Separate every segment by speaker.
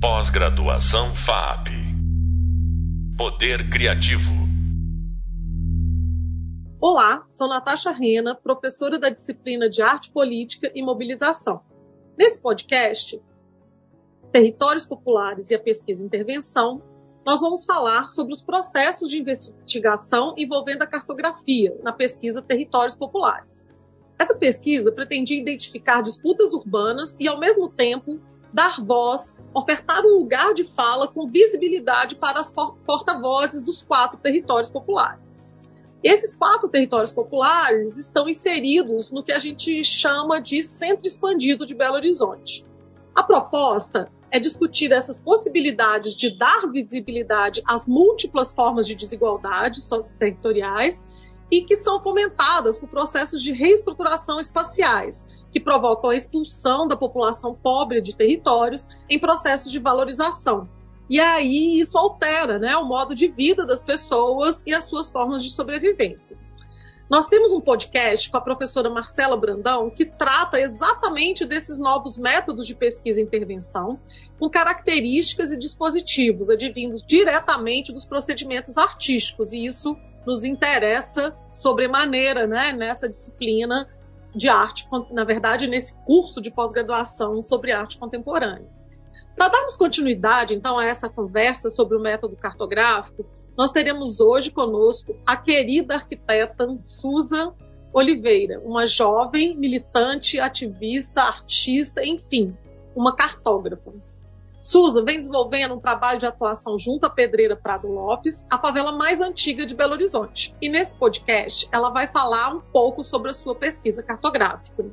Speaker 1: Pós-graduação FAP. Poder Criativo.
Speaker 2: Olá, sou Natasha Rena, professora da disciplina de Arte Política e Mobilização. Nesse podcast, Territórios Populares e a Pesquisa e Intervenção, nós vamos falar sobre os processos de investigação envolvendo a cartografia na pesquisa Territórios Populares. Essa pesquisa pretendia identificar disputas urbanas e, ao mesmo tempo, dar voz, ofertar um lugar de fala com visibilidade para as porta-vozes dos quatro territórios populares. Esses quatro territórios populares estão inseridos no que a gente chama de Centro Expandido de Belo Horizonte. A proposta é discutir essas possibilidades de dar visibilidade às múltiplas formas de desigualdade socioterritoriais e que são fomentadas por processos de reestruturação espaciais, que provocam a expulsão da população pobre de territórios em processos de valorização. E aí isso altera né, o modo de vida das pessoas e as suas formas de sobrevivência. Nós temos um podcast com a professora Marcela Brandão que trata exatamente desses novos métodos de pesquisa e intervenção, com características e dispositivos advindos diretamente dos procedimentos artísticos, e isso nos interessa sobremaneira né, nessa disciplina de arte, na verdade, nesse curso de pós-graduação sobre arte contemporânea. Para darmos continuidade, então, a essa conversa sobre o método cartográfico, nós teremos hoje conosco a querida arquiteta Susan Oliveira, uma jovem militante, ativista, artista, enfim, uma cartógrafa. Susan vem desenvolvendo um trabalho de atuação junto à Pedreira Prado Lopes, a favela mais antiga de Belo Horizonte. E nesse podcast, ela vai falar um pouco sobre a sua pesquisa cartográfica.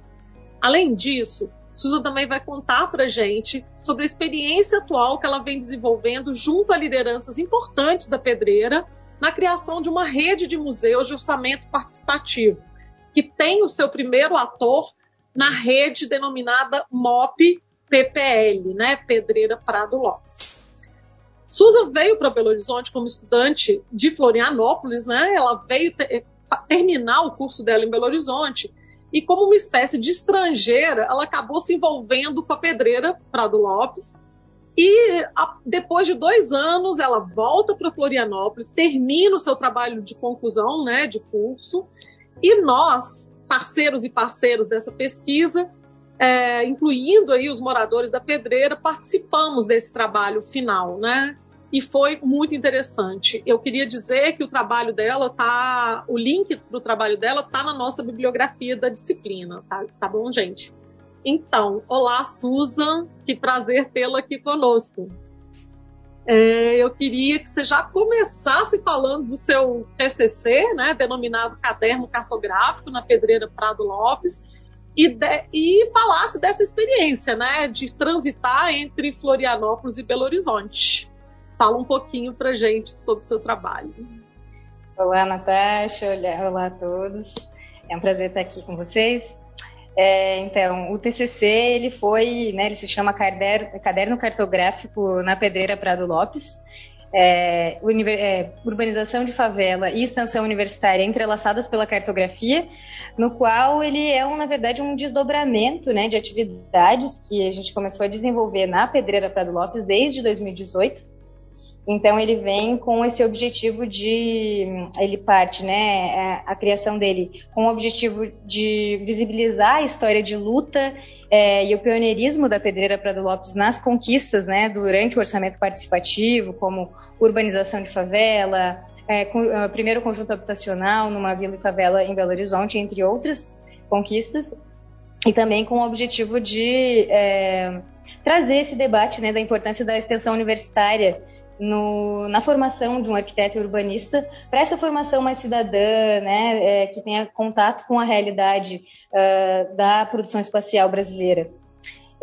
Speaker 2: Além disso, Susan também vai contar para gente sobre a experiência atual que ela vem desenvolvendo junto a lideranças importantes da Pedreira na criação de uma rede de museus de orçamento participativo, que tem o seu primeiro ator na rede denominada MOP PPL, né, Pedreira Prado Lopes. Susan veio para Belo Horizonte como estudante de Florianópolis, né? Ela veio ter, terminar o curso dela em Belo Horizonte e como uma espécie de estrangeira, ela acabou se envolvendo com a pedreira Prado Lopes. E a, depois de dois anos, ela volta para Florianópolis, termina o seu trabalho de conclusão, né, de curso. E nós, parceiros e parceiros dessa pesquisa, é, incluindo aí os moradores da Pedreira, participamos desse trabalho final, né? e foi muito interessante. Eu queria dizer que o trabalho dela tá, o link para o trabalho dela tá na nossa bibliografia da disciplina, tá, tá bom, gente? Então, olá, Susan, que prazer tê-la aqui conosco. É, eu queria que você já começasse falando do seu TCC, né, denominado Caderno Cartográfico na Pedreira Prado Lopes, e, de, e falasse dessa experiência, né, de transitar entre Florianópolis e Belo Horizonte. Fala um pouquinho para gente sobre o seu trabalho.
Speaker 3: Olá, Natasha. Olá, olá a todos. É um prazer estar aqui com vocês. É, então, o TCC ele foi, né, ele se chama Caderno, Caderno Cartográfico na Pedreira Prado Lopes. É, é, urbanização de favela e extensão universitária entrelaçadas pela cartografia, no qual ele é, um, na verdade, um desdobramento né, de atividades que a gente começou a desenvolver na Pedreira Prado Lopes desde 2018 então ele vem com esse objetivo de, ele parte, né, é, a criação dele com o objetivo de visibilizar a história de luta é, e o pioneirismo da Pedreira Prado Lopes nas conquistas, né, durante o orçamento participativo, como urbanização de favela, é, com, é, primeiro conjunto habitacional numa vila e favela em Belo Horizonte, entre outras conquistas, e também com o objetivo de é, trazer esse debate, né, da importância da extensão universitária no, na formação de um arquiteto urbanista para essa formação mais cidadã, né, é, que tenha contato com a realidade uh, da produção espacial brasileira.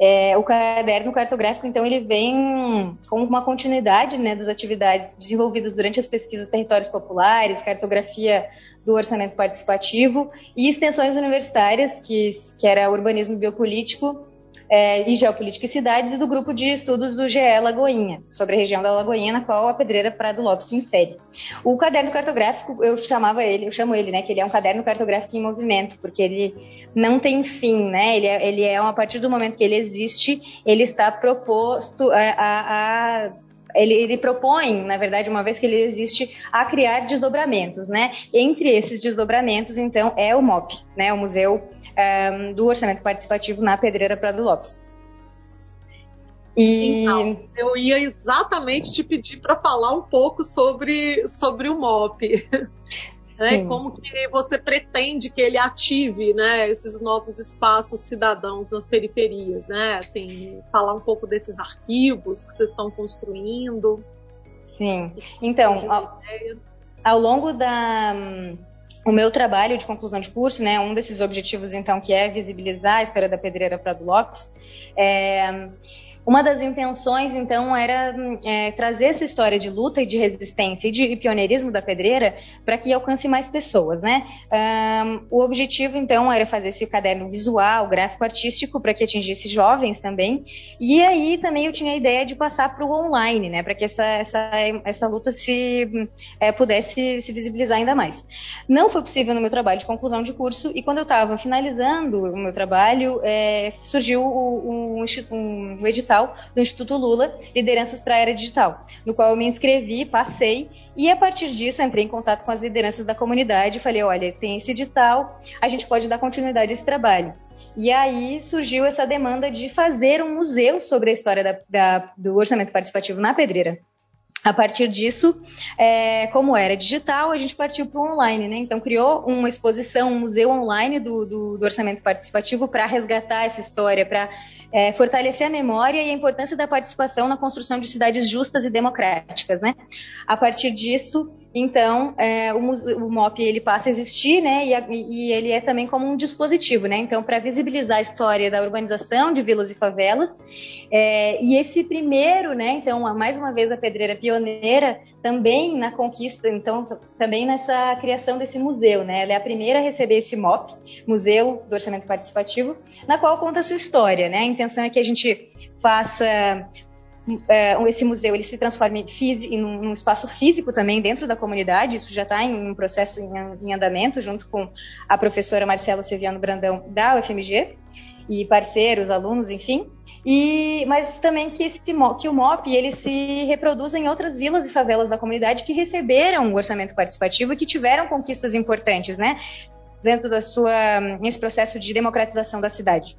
Speaker 3: É, o caderno cartográfico, então, ele vem com uma continuidade né, das atividades desenvolvidas durante as pesquisas territórios populares, cartografia do orçamento participativo e extensões universitárias, que, que era urbanismo biopolítico, é, e Geopolítica e Cidades, e do grupo de estudos do GE Lagoinha, sobre a região da Lagoinha, na qual a Pedreira Prado Lopes se insere. O caderno cartográfico, eu chamava ele, eu chamo ele, né, que ele é um caderno cartográfico em movimento, porque ele não tem fim, né? Ele é, ele é a partir do momento que ele existe, ele está proposto a, a, a ele, ele, propõe, na verdade, uma vez que ele existe, a criar desdobramentos, né? Entre esses desdobramentos, então, é o MOP, né? O Museu um, do orçamento participativo na Pedreira Prado Lopes.
Speaker 2: E então, eu ia exatamente te pedir para falar um pouco sobre, sobre o MOP. Né? Como que você pretende que ele ative né, esses novos espaços cidadãos nas periferias, né? Assim, falar um pouco desses arquivos que vocês estão construindo.
Speaker 3: Sim. Então, ao, ao longo da o meu trabalho de conclusão de curso, né, um desses objetivos, então, que é visibilizar a história da pedreira Prado Lopes, é, uma das intenções, então, era é, trazer essa história de luta e de resistência e de pioneirismo da pedreira para que alcance mais pessoas, né? Um, o objetivo, então, era fazer esse caderno visual, gráfico artístico, para que atingisse jovens também. E aí também eu tinha a ideia de passar para o online, né? Para que essa, essa, essa luta se é, pudesse se visibilizar ainda mais. Não foi possível no meu trabalho de conclusão de curso, e quando eu estava finalizando o meu trabalho, é, surgiu um, um, um edital digital do Instituto Lula, Lideranças para a Era Digital, no qual eu me inscrevi, passei, e a partir disso entrei em contato com as lideranças da comunidade e falei: olha, tem esse edital, a gente pode dar continuidade a esse trabalho. E aí surgiu essa demanda de fazer um museu sobre a história da, da, do orçamento participativo na Pedreira. A partir disso, é, como era digital, a gente partiu para o online, né? Então criou uma exposição, um museu online do, do, do orçamento participativo para resgatar essa história, para é, fortalecer a memória e a importância da participação na construção de cidades justas e democráticas, né? A partir disso, então, é, o, o, MOP ele passa a existir, né? E, a, e ele é também como um dispositivo, né? Então, para visibilizar a história da urbanização de vilas e favelas. É, e esse primeiro, né? Então, mais uma vez a pedreira pioneira também na conquista, então também nessa criação desse museu, né? Ela é a primeira a receber esse MOP, Museu do Orçamento Participativo, na qual conta a sua história, né? A intenção é que a gente faça é, esse museu ele se transforme em num espaço físico também dentro da comunidade. Isso já está em um processo em, em, andamento, junto com a professora Marcela Silviano Brandão da UFMG e parceiros, alunos, enfim. E, mas também que, esse, que o MOP ele se reproduza em outras vilas e favelas da comunidade que receberam o orçamento participativo e que tiveram conquistas importantes, né? Dentro da sua, nesse processo de democratização da cidade.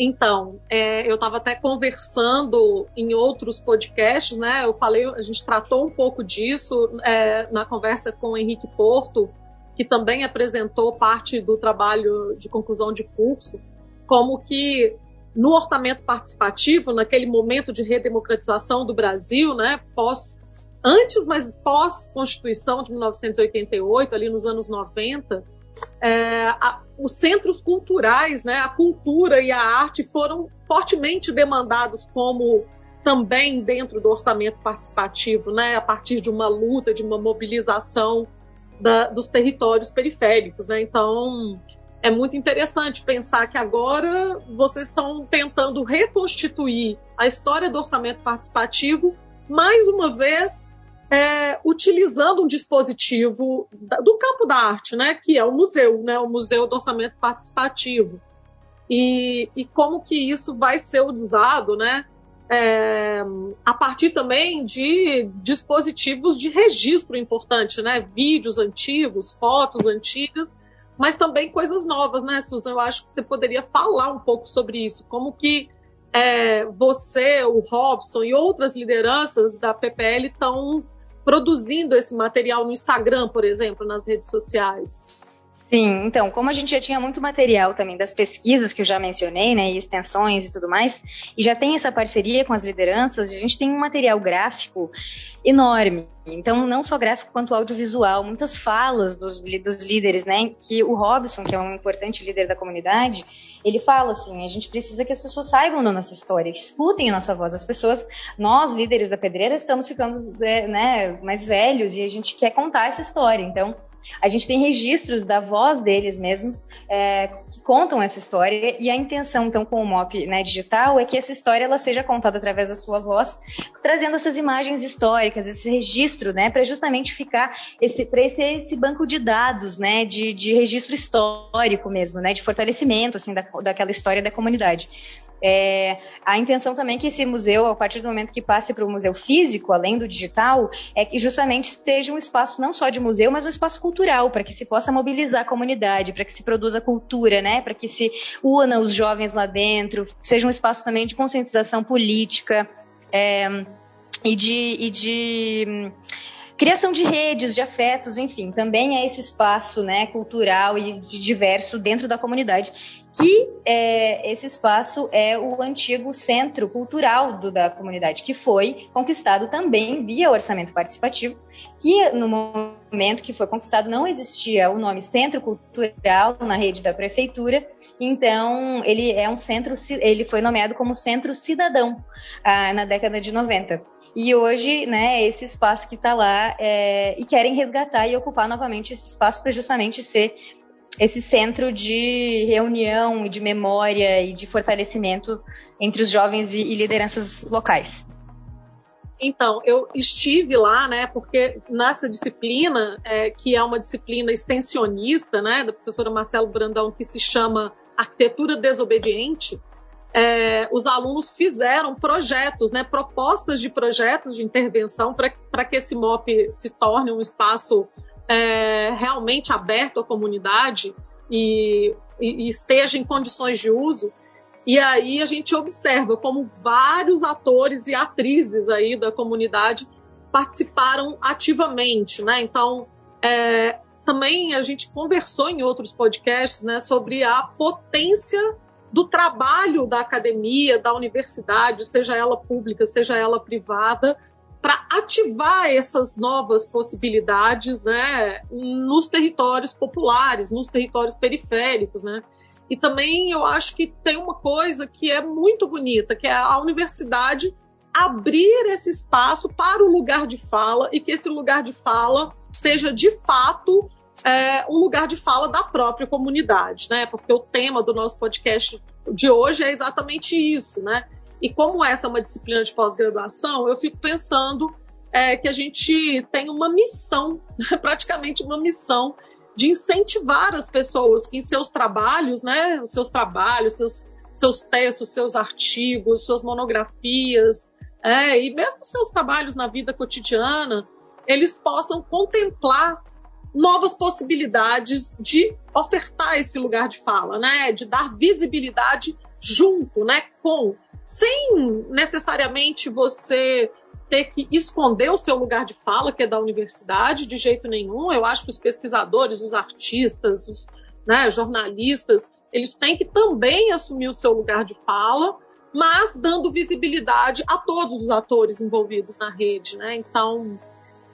Speaker 2: Então, é, eu estava até conversando em outros podcasts, né? Eu falei, a gente tratou um pouco disso é, na conversa com o Henrique Porto, que também apresentou parte do trabalho de conclusão de curso, como que no orçamento participativo, naquele momento de redemocratização do Brasil, né? Pós, antes, mas pós-Constituição de 1988, ali nos anos 90, é, a, os centros culturais, né, a cultura e a arte foram fortemente demandados como também dentro do orçamento participativo, né, a partir de uma luta, de uma mobilização da, dos territórios periféricos. Né? Então, é muito interessante pensar que agora vocês estão tentando reconstituir a história do orçamento participativo, mais uma vez é, utilizando um dispositivo do campo da arte, né, que é o museu, né, o Museu do Orçamento Participativo. E, e como que isso vai ser usado, né, é, a partir também de dispositivos de registro importante, né, vídeos antigos, fotos antigas, mas também coisas novas, né, Susan? Eu acho que você poderia falar um pouco sobre isso, como que é, você, o Robson e outras lideranças da PPL estão produzindo esse material no Instagram, por exemplo, nas redes sociais?
Speaker 3: Sim, então, como a gente já tinha muito material também das pesquisas que eu já mencionei, né, e extensões e tudo mais, e já tem essa parceria com as lideranças, a gente tem um material gráfico enorme. Então, não só gráfico quanto audiovisual, muitas falas dos, dos líderes, né, que o Robson, que é um importante líder da comunidade, ele fala assim: a gente precisa que as pessoas saibam da nossa história, escutem a nossa voz. As pessoas, nós, líderes da pedreira, estamos ficando é, né, mais velhos e a gente quer contar essa história. Então, a gente tem registros da voz deles mesmos é, que contam essa história e a intenção então com o MOP né, digital é que essa história ela seja contada através da sua voz, trazendo essas imagens históricas, esse registro, né, para justamente ficar esse para esse, esse banco de dados, né, de, de registro histórico mesmo, né, de fortalecimento assim da, daquela história da comunidade. É, a intenção também é que esse museu, a partir do momento que passe para o museu físico, além do digital, é que justamente esteja um espaço não só de museu, mas um espaço cultural, para que se possa mobilizar a comunidade, para que se produza cultura, né, para que se una os jovens lá dentro, seja um espaço também de conscientização política é, e de, e de criação de redes, de afetos, enfim, também é esse espaço né, cultural e diverso dentro da comunidade, que é, esse espaço é o antigo centro cultural do, da comunidade, que foi conquistado também via orçamento participativo, que no momento que foi conquistado não existia o nome Centro Cultural na rede da prefeitura, então ele é um centro, ele foi nomeado como Centro Cidadão ah, na década de 90. E hoje, né, esse espaço que está lá é, e querem resgatar e ocupar novamente esse espaço para justamente ser esse centro de reunião e de memória e de fortalecimento entre os jovens e, e lideranças locais.
Speaker 2: Então, eu estive lá, né, porque nessa disciplina, é, que é uma disciplina extensionista, né, da professora Marcelo Brandão, que se chama Arquitetura Desobediente, é, os alunos fizeram projetos, né, propostas de projetos de intervenção para que esse MOP se torne um espaço é, realmente aberto à comunidade e, e, e esteja em condições de uso. E aí a gente observa como vários atores e atrizes aí da comunidade participaram ativamente, né? Então, é, também a gente conversou em outros podcasts, né, sobre a potência do trabalho da academia, da universidade, seja ela pública, seja ela privada, para ativar essas novas possibilidades né, nos territórios populares, nos territórios periféricos. Né? E também eu acho que tem uma coisa que é muito bonita, que é a universidade abrir esse espaço para o lugar de fala e que esse lugar de fala seja de fato é, um lugar de fala da própria comunidade, né? Porque o tema do nosso podcast de hoje é exatamente isso, né? E como essa é uma disciplina de pós-graduação, eu fico pensando é, que a gente tem uma missão, praticamente uma missão, de incentivar as pessoas que em seus trabalhos, né, os seus trabalhos, seus, seus textos, seus artigos, suas monografias, é, e mesmo seus trabalhos na vida cotidiana, eles possam contemplar novas possibilidades de ofertar esse lugar de fala, né? De dar visibilidade junto, né? Com, sem necessariamente você ter que esconder o seu lugar de fala, que é da universidade, de jeito nenhum. Eu acho que os pesquisadores, os artistas, os né, jornalistas, eles têm que também assumir o seu lugar de fala, mas dando visibilidade a todos os atores envolvidos na rede, né? Então,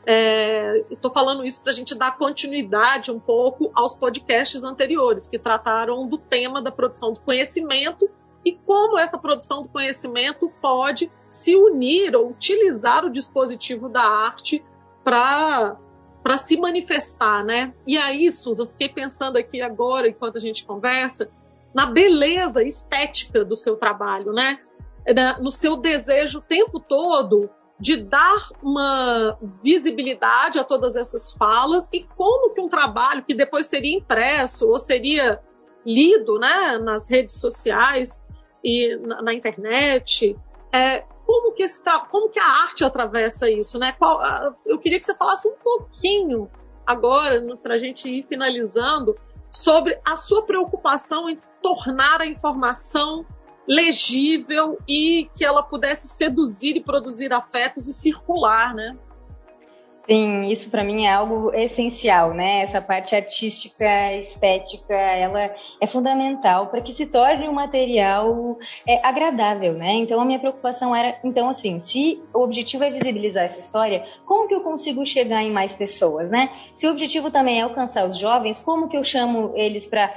Speaker 2: Estou é, falando isso para a gente dar continuidade um pouco aos podcasts anteriores, que trataram do tema da produção do conhecimento e como essa produção do conhecimento pode se unir ou utilizar o dispositivo da arte para para se manifestar, né? E aí, Susan, fiquei pensando aqui agora, enquanto a gente conversa, na beleza estética do seu trabalho, né? No seu desejo o tempo todo de dar uma visibilidade a todas essas falas e como que um trabalho que depois seria impresso ou seria lido né, nas redes sociais e na, na internet, é, como, que esse, como que a arte atravessa isso? Né? Qual, eu queria que você falasse um pouquinho agora, para a gente ir finalizando, sobre a sua preocupação em tornar a informação legível e que ela pudesse seduzir e produzir afetos e circular, né?
Speaker 3: Sim, isso para mim é algo essencial, né? Essa parte artística, estética, ela é fundamental para que se torne um material é, agradável, né? Então a minha preocupação era, então assim, se o objetivo é visibilizar essa história, como que eu consigo chegar em mais pessoas, né? Se o objetivo também é alcançar os jovens, como que eu chamo eles para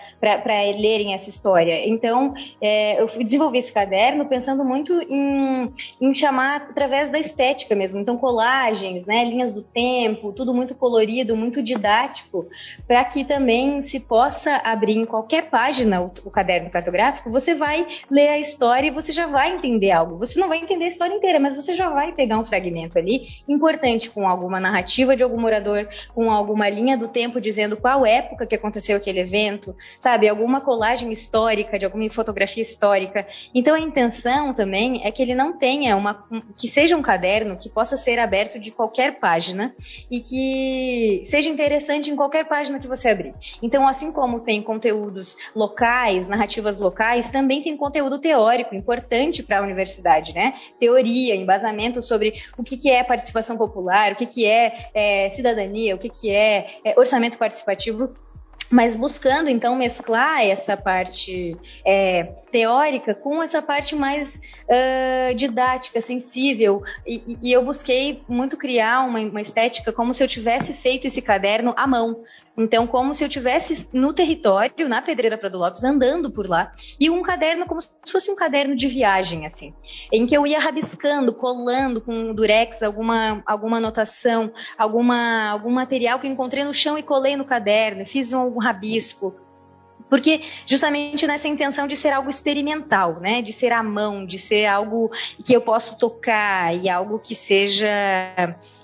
Speaker 3: lerem essa história? Então é, eu desenvolvi esse caderno pensando muito em, em chamar através da estética mesmo, então colagens, né? Linhas do tempo, tudo muito colorido, muito didático, para que também se possa abrir em qualquer página o, o, caderno cartográfico, você vai ler a história e você já vai entender algo. Você não vai entender a história inteira, mas você já vai pegar um fragmento ali importante com alguma narrativa de algum morador, com alguma linha do tempo dizendo qual época que aconteceu aquele evento, sabe? Alguma colagem histórica, de alguma fotografia histórica. Então a intenção também é que ele não tenha uma. que seja um caderno que possa ser aberto de qualquer página e que seja interessante em qualquer página que você abrir. Então, assim como tem conteúdos locais, narrativas locais, também tem conteúdo teórico importante para a universidade, né? Teoria, embasamento sobre o que, que é participação popular, o que, que é, é cidadania, o que, que é, é orçamento participativo mas buscando então mesclar essa parte é, teórica com essa parte mais uh, didática, sensível, e, e, eu busquei muito criar uma, uma estética como se eu tivesse feito esse caderno à mão, então, como se eu tivesse no território, na Pedreira Prado Lopes, andando por lá, e um caderno como se fosse um caderno de viagem, assim, em que eu ia rabiscando, colando com durex alguma, alguma anotação, alguma, algum material que encontrei no chão e colei no caderno, fiz um rabisco, porque justamente nessa intenção de ser algo experimental, né? De ser à mão, de ser algo que eu posso tocar e algo que seja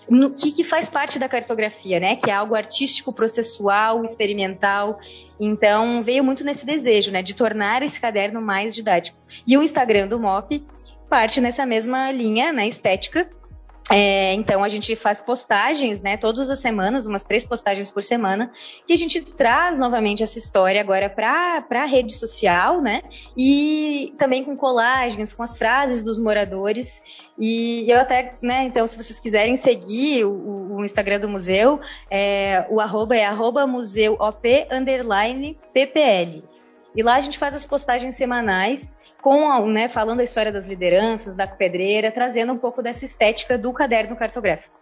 Speaker 3: no que, que faz parte da cartografia, né? Que é algo artístico, processual, experimental. Então, veio muito nesse desejo, né? De tornar esse caderno mais didático. E o Instagram do MOP parte nessa mesma linha, né? Estética, é, então a gente faz postagens, né, todas as semanas, umas três postagens por semana, que a gente traz novamente essa história agora para a rede social, né, e também com colagens, com as frases dos moradores. E eu até, né, então se vocês quiserem seguir o, o Instagram do museu, é, o arroba é arroba museuop underline ppl. E lá a gente faz as postagens semanais com, né, falando a história das lideranças, da pedreira, trazendo um pouco dessa estética do caderno cartográfico.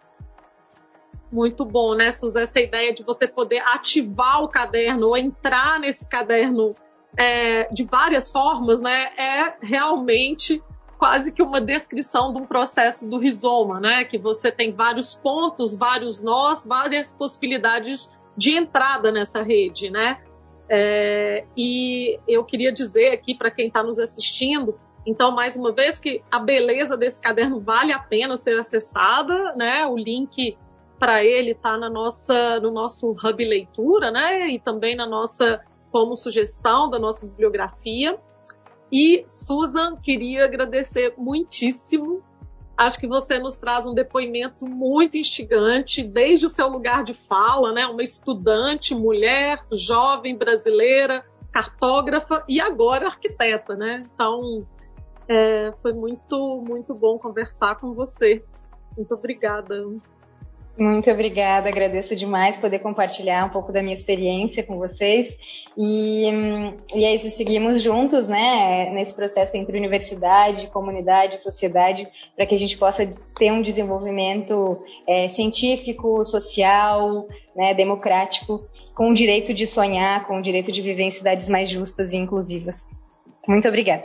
Speaker 2: Muito bom, né, Suzy? Essa ideia de você poder ativar o caderno ou entrar nesse caderno é, de várias formas, né, é realmente quase que uma descrição de um processo do rizoma, né, que você tem vários pontos, vários nós, várias possibilidades de entrada nessa rede, né? É, e eu queria dizer aqui para quem está nos assistindo, então, mais uma vez, que a beleza desse caderno vale a pena ser acessada, né? O link para ele está na nossa, no nosso hub leitura, né? E também na nossa, como sugestão da nossa bibliografia. E, Susan, queria agradecer muitíssimo Acho que você nos traz um depoimento muito instigante, desde o seu lugar de fala, né? Uma estudante, mulher, jovem brasileira, cartógrafa e agora arquiteta, né? Então, é, foi muito, muito bom conversar com você. Muito obrigada.
Speaker 3: Muito obrigada, agradeço demais poder compartilhar um pouco da minha experiência com vocês. E, e aí, se seguimos juntos, né, nesse processo entre universidade, comunidade, sociedade, para que a gente possa ter um desenvolvimento é, científico, social, né, democrático, com o direito de sonhar, com o direito de viver em cidades mais justas e inclusivas. Muito obrigada.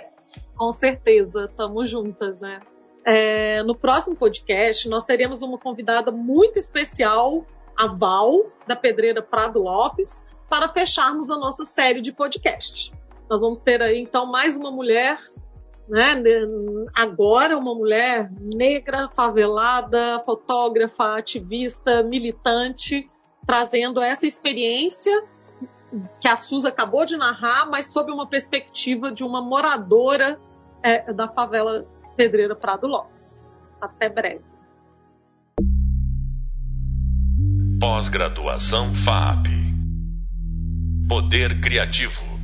Speaker 2: Com certeza, estamos juntas, né? É, no próximo podcast, nós teremos uma convidada muito especial, a Val, da Pedreira Prado Lopes, para fecharmos a nossa série de podcast. Nós vamos ter aí, então, mais uma mulher, né, agora uma mulher negra, favelada, fotógrafa, ativista, militante, trazendo essa experiência que a Suza acabou de narrar, mas sob uma perspectiva de uma moradora é, da favela Pedreira Prado Lopes. Até breve.
Speaker 1: Pós-graduação FAP. Poder Criativo.